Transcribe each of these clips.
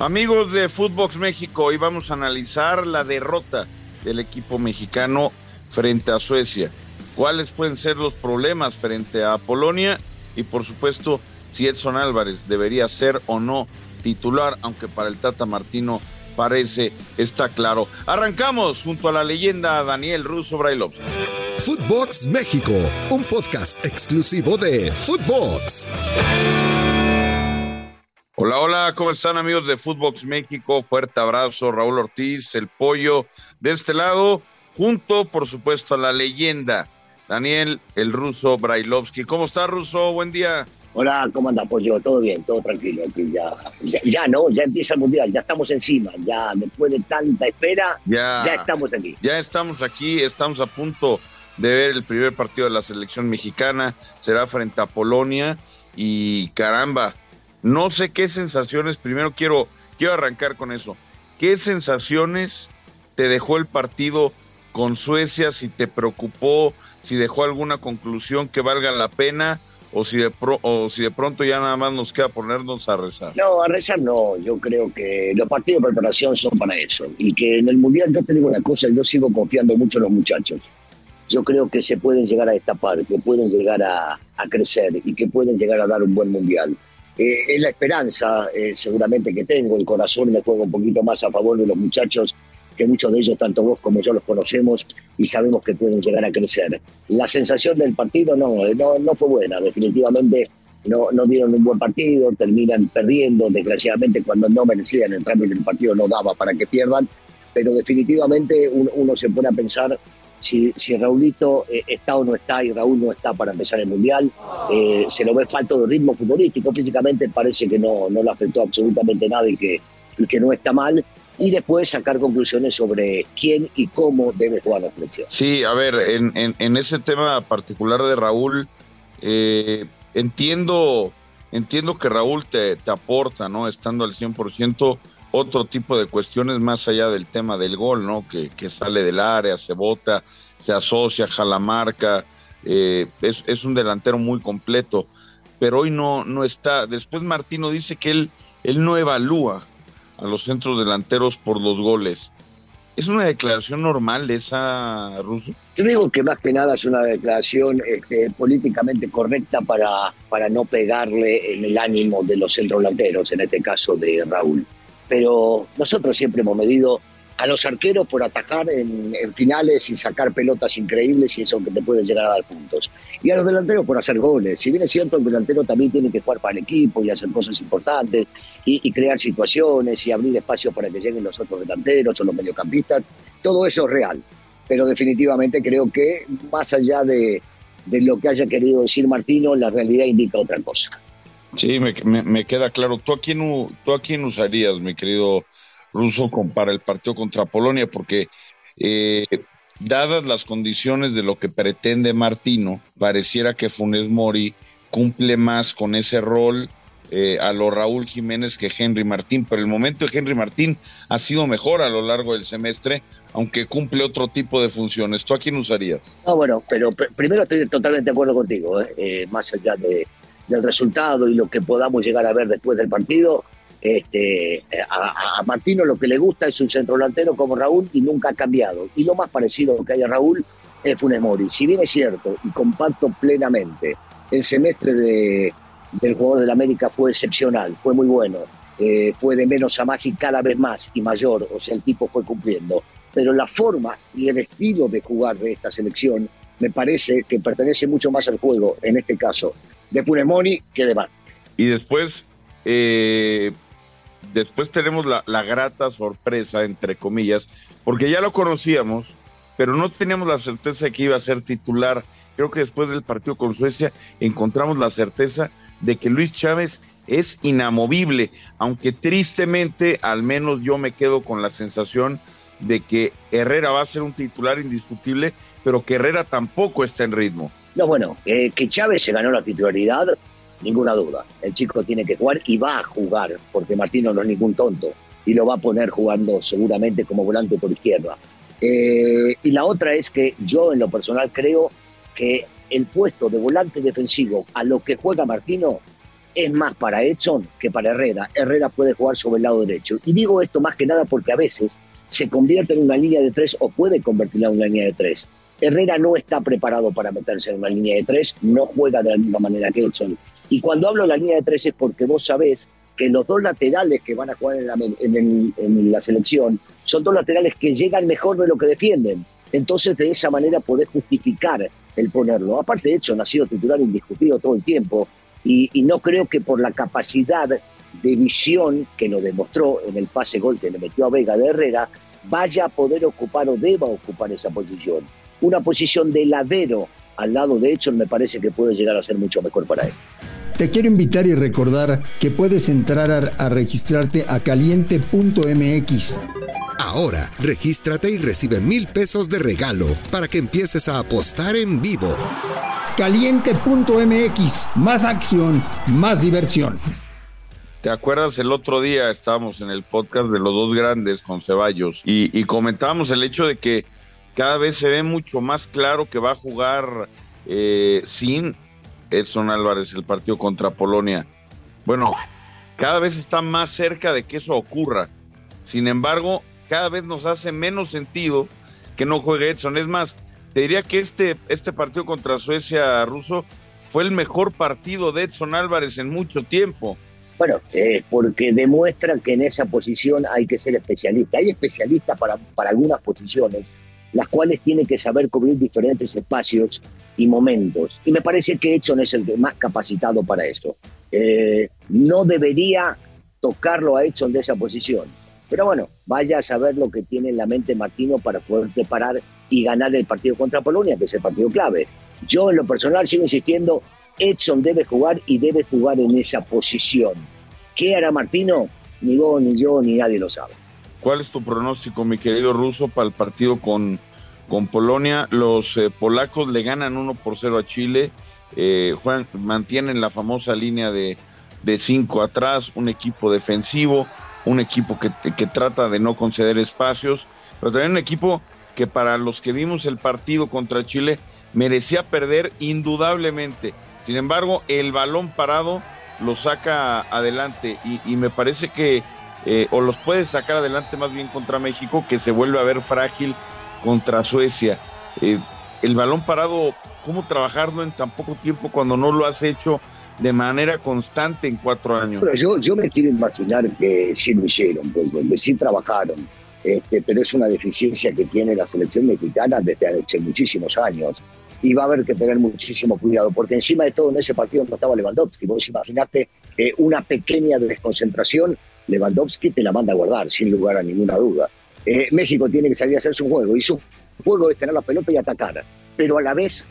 Amigos de Footbox México, hoy vamos a analizar la derrota del equipo mexicano frente a Suecia. ¿Cuáles pueden ser los problemas frente a Polonia? Y por supuesto, si Edson Álvarez debería ser o no titular, aunque para el Tata Martino parece está claro. Arrancamos junto a la leyenda Daniel Russo Brailovsky. Footbox México, un podcast exclusivo de Footbox. Hola, hola, ¿cómo están amigos de Footbox México? Fuerte abrazo, Raúl Ortiz, el pollo de este lado, junto por supuesto a la leyenda, Daniel, el ruso Brailovsky. ¿Cómo está, ruso? Buen día. Hola, ¿cómo anda, pollo? ¿Todo bien? ¿Todo tranquilo? ya, ya, no, ya empieza el Mundial, ya estamos encima, ya después de tanta espera, ya, ya estamos aquí. Ya estamos aquí, estamos a punto de ver el primer partido de la selección mexicana, será frente a Polonia y caramba, no sé qué sensaciones, primero quiero, quiero arrancar con eso. ¿Qué sensaciones te dejó el partido con Suecia? Si te preocupó, si dejó alguna conclusión que valga la pena o si de, o si de pronto ya nada más nos queda ponernos a rezar. No, a rezar no. Yo creo que los partidos de preparación son para eso. Y que en el Mundial, yo te digo una cosa, yo sigo confiando mucho en los muchachos. Yo creo que se pueden llegar a destapar, que pueden llegar a, a crecer y que pueden llegar a dar un buen Mundial. Eh, es la esperanza eh, seguramente que tengo, el corazón me juega un poquito más a favor de los muchachos, que muchos de ellos, tanto vos como yo, los conocemos y sabemos que pueden llegar a crecer. La sensación del partido no, eh, no, no fue buena, definitivamente no, no dieron un buen partido, terminan perdiendo, desgraciadamente cuando no merecían el trámite del partido no daba para que pierdan, pero definitivamente uno se pone a pensar si, si Raulito eh, está o no está y Raúl no está para empezar el Mundial. Eh, se lo ve falto de ritmo futbolístico, físicamente parece que no, no le afectó absolutamente nada y que, que no está mal. Y después sacar conclusiones sobre quién y cómo debe jugar la selección. Sí, a ver, en, en, ese tema particular de Raúl, eh, entiendo, entiendo que Raúl te, te aporta, ¿no? Estando al 100%, otro tipo de cuestiones más allá del tema del gol, ¿no? Que, que sale del área, se bota, se asocia, jala marca, eh, es, es, un delantero muy completo, pero hoy no, no está. Después Martino dice que él, él no evalúa a los centros delanteros por los goles. ¿Es una declaración normal esa, Russo? Yo digo que más que nada es una declaración este, políticamente correcta para, para no pegarle en el ánimo de los centros delanteros, en este caso de Raúl pero nosotros siempre hemos medido a los arqueros por atacar en, finales y sacar pelotas increíbles y eso que te puede llegar a dar puntos. Y a los delanteros por hacer goles. Si bien es cierto, el delantero también tiene que jugar para el equipo y hacer cosas importantes y, crear situaciones y abrir espacios para que lleguen los otros delanteros o los mediocampistas. Todo eso es real. Pero definitivamente creo que más allá de, de lo que haya querido decir Martino, la realidad indica otra cosa. Sí, me, queda claro. ¿Tú a, quién, ¿Tú a quién usarías, mi querido Ruso, para el partido contra Polonia? Porque eh, dadas las condiciones de lo que pretende Martino, pareciera que Funes Mori cumple más con ese rol eh, a lo Raúl Jiménez que Henry Martín, pero el momento de Henry Martín ha sido mejor a lo largo del semestre, aunque cumple otro tipo de funciones. ¿Tú a quién usarías? No, bueno, pero primero estoy totalmente de acuerdo contigo, ¿eh? más allá de, del resultado y lo que podamos llegar a ver después del partido, este, a, Martino lo que le gusta es un centro delantero como Raúl y nunca ha cambiado. Y lo más parecido que hay a Raúl es Funes Mori. Si bien es cierto y comparto plenamente, el semestre de, del jugador del América fue excepcional, fue muy bueno, eh, fue de menos a más y cada vez más y mayor, o sea, el tipo fue cumpliendo. Pero la forma y el estilo de jugar de esta selección me parece que pertenece mucho más al juego, en este caso, de Punemoni que de Bat. Y después, eh, después tenemos la, grata sorpresa, entre comillas, porque ya lo conocíamos, pero no teníamos la certeza de que iba a ser titular. Creo que después del partido con Suecia encontramos la certeza de que Luis Chávez es inamovible, aunque tristemente al menos yo me quedo con la sensación de que Herrera va a ser un titular indiscutible, pero que Herrera tampoco está en ritmo. No, bueno, eh, que Chávez se ganó la titularidad, ninguna duda. El chico tiene que jugar y va a jugar, porque Martino no es ningún tonto y lo va a poner jugando seguramente como volante por izquierda. Eh, y la otra es que yo en lo personal creo que el puesto de volante defensivo a lo que juega Martino es más para Edson que para Herrera. Herrera puede jugar sobre el lado derecho. Y digo esto más que nada porque a veces se convierte en una línea de tres o puede convertirla en una línea de tres. Herrera no está preparado para meterse en una línea de tres, no juega de la misma manera que Edson. Y cuando hablo de la línea de tres es porque vos sabés que los dos laterales que van a jugar en la, selección son dos laterales que llegan mejor de lo que defienden. Entonces, de esa manera podés justificar el ponerlo. Aparte, de hecho, ha sido titular indiscutido todo el tiempo y, no creo que por la capacidad de visión que lo demostró en el pase gol que le metió a Vega de Herrera, vaya a poder ocupar o deba ocupar esa posición. Una posición de ladero al lado de hecho me parece que puede llegar a ser mucho mejor para él. Te quiero invitar y recordar que puedes entrar a, a registrarte a caliente.mx. Ahora, regístrate y recibe mil pesos de regalo para que empieces a apostar en vivo. Caliente.mx, más acción, más diversión. ¿Te acuerdas el otro día estábamos en el podcast de los dos grandes con Ceballos y, comentábamos el hecho de que cada vez se ve mucho más claro que va a jugar eh, sin Edson Álvarez el partido contra Polonia? Bueno, cada vez está más cerca de que eso ocurra. Sin embargo, cada vez nos hace menos sentido que no juegue Edson. Es más, te diría que este, este partido contra Suecia ruso fue el mejor partido de Edson Álvarez en mucho tiempo. Bueno, eh, porque demuestra que en esa posición hay que ser especialista. Hay especialistas para, para algunas posiciones, las cuales tienen que saber cubrir diferentes espacios y momentos. Y me parece que Edson es el más capacitado para eso. Eh, no debería tocarlo a Edson de esa posición. Pero bueno, vaya a saber lo que tiene en la mente Martino para poder preparar y ganar el partido contra Polonia, que es el partido clave. Yo en lo personal sigo insistiendo, Edson debe jugar y debe jugar en esa posición. ¿Qué hará Martino? Ni vos, ni yo, ni nadie lo sabe. ¿Cuál es tu pronóstico, mi querido Ruso, para el partido con, con Polonia? Los eh, polacos le ganan 1 por 0 a Chile, eh, mantienen la famosa línea de, de cinco atrás, un equipo defensivo un equipo que, que trata de no conceder espacios, pero también un equipo que para los que vimos el partido contra Chile merecía perder indudablemente. Sin embargo, el balón parado lo saca adelante y, me parece que, eh, o los puede sacar adelante más bien contra México, que se vuelve a ver frágil contra Suecia. Eh, el balón parado, ¿cómo trabajarlo en tan poco tiempo cuando no lo has hecho de manera constante en cuatro años. yo, yo me quiero imaginar que sí lo hicieron, pues, que sí trabajaron, este, pero es una deficiencia que tiene la selección mexicana desde hace muchísimos años. Y va a haber que tener muchísimo cuidado, porque encima de todo en ese partido no estaba Lewandowski. Vos imaginaste una pequeña desconcentración, Lewandowski te la manda a guardar, sin lugar a ninguna duda. Eh, México tiene que salir a hacer su juego, y su juego es tener la pelota y atacar, pero a la vez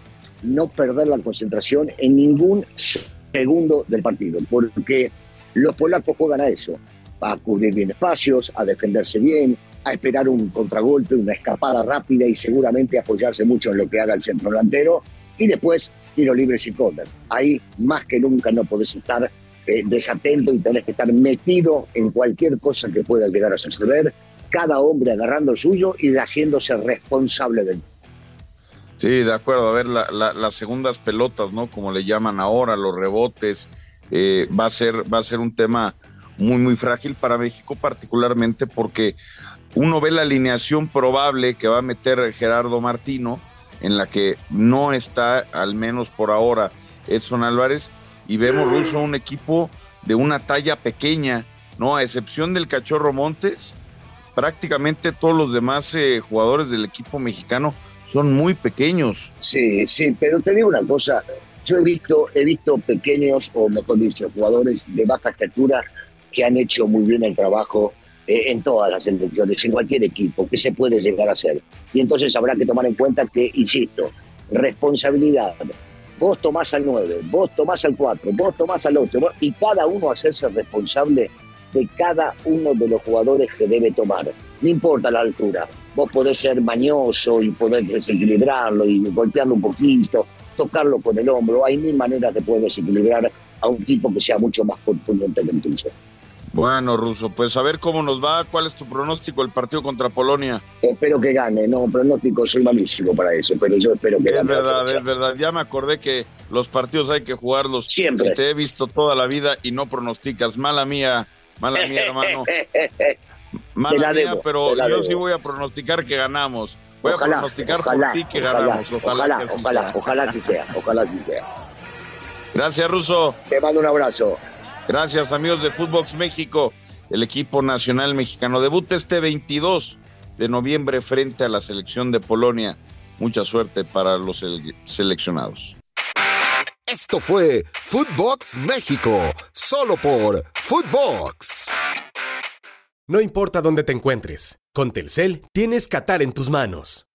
no perder la concentración en ningún segundo del partido, porque los polacos juegan a eso, a cubrir bien espacios, a defenderse bien, a esperar un contragolpe, una escapada rápida y seguramente apoyarse mucho en lo que haga el centro delantero y después tiro libre sin córner. Ahí más que nunca no podés estar eh, desatento y tenés que estar metido en cualquier cosa que pueda llegar a suceder, cada hombre agarrando suyo y haciéndose responsable del Sí, de acuerdo. A ver, las segundas pelotas, ¿no? Como le llaman ahora, los rebotes, eh, va, a ser, va a ser un tema muy, muy frágil para México, particularmente porque uno ve la alineación probable que va a meter Gerardo Martino, en la que no está, al menos por ahora, Edson Álvarez, y vemos Ruso un equipo de una talla pequeña, ¿no? A excepción del Cachorro Montes, prácticamente todos los demás eh, jugadores del equipo mexicano son muy pequeños. Sí, sí, pero te digo una cosa, yo he visto, he visto pequeños, o mejor dicho, jugadores de baja estatura que han hecho muy bien el trabajo eh, en todas las elecciones, en cualquier equipo, que se puede llegar a hacer. Y entonces habrá que tomar en cuenta que, insisto, responsabilidad. Vos tomás al 9, vos tomás al 4, vos tomás al 8, y cada uno hacerse responsable de cada uno de los jugadores que debe tomar. No importa la altura, vos podés ser mañoso y poder desequilibrarlo y golpearlo un poquito, tocarlo con el hombro. Hay mil maneras de poder desequilibrar a un tipo que sea mucho más corpulento que el tuyo. Bueno, Ruso, pues a ver cómo nos va. ¿Cuál es tu pronóstico el partido contra Polonia? Espero que gane. No, pronóstico soy malísimo para eso, pero yo espero que es gane. Es verdad, es verdad. Ya me acordé que los partidos hay que jugarlos. Siempre. Te he visto toda la vida y no pronosticas. Mala mía, mala mía, hermano. Mala mía, pero yo sí voy a pronosticar que ganamos. Voy ojalá, a pronosticar ojalá, por ti que ojalá, ganamos. Ojalá, ojalá, que ojalá, sea. ojalá que sea, ojalá que sea. Gracias, Ruso. Te mando un abrazo. Gracias, amigos de Footbox México. El equipo nacional mexicano debuta este 22 de noviembre frente a la selección de Polonia. Mucha suerte para los seleccionados. Esto fue Footbox México, solo por Footbox. No importa dónde te encuentres, con Telcel tienes Qatar en tus manos.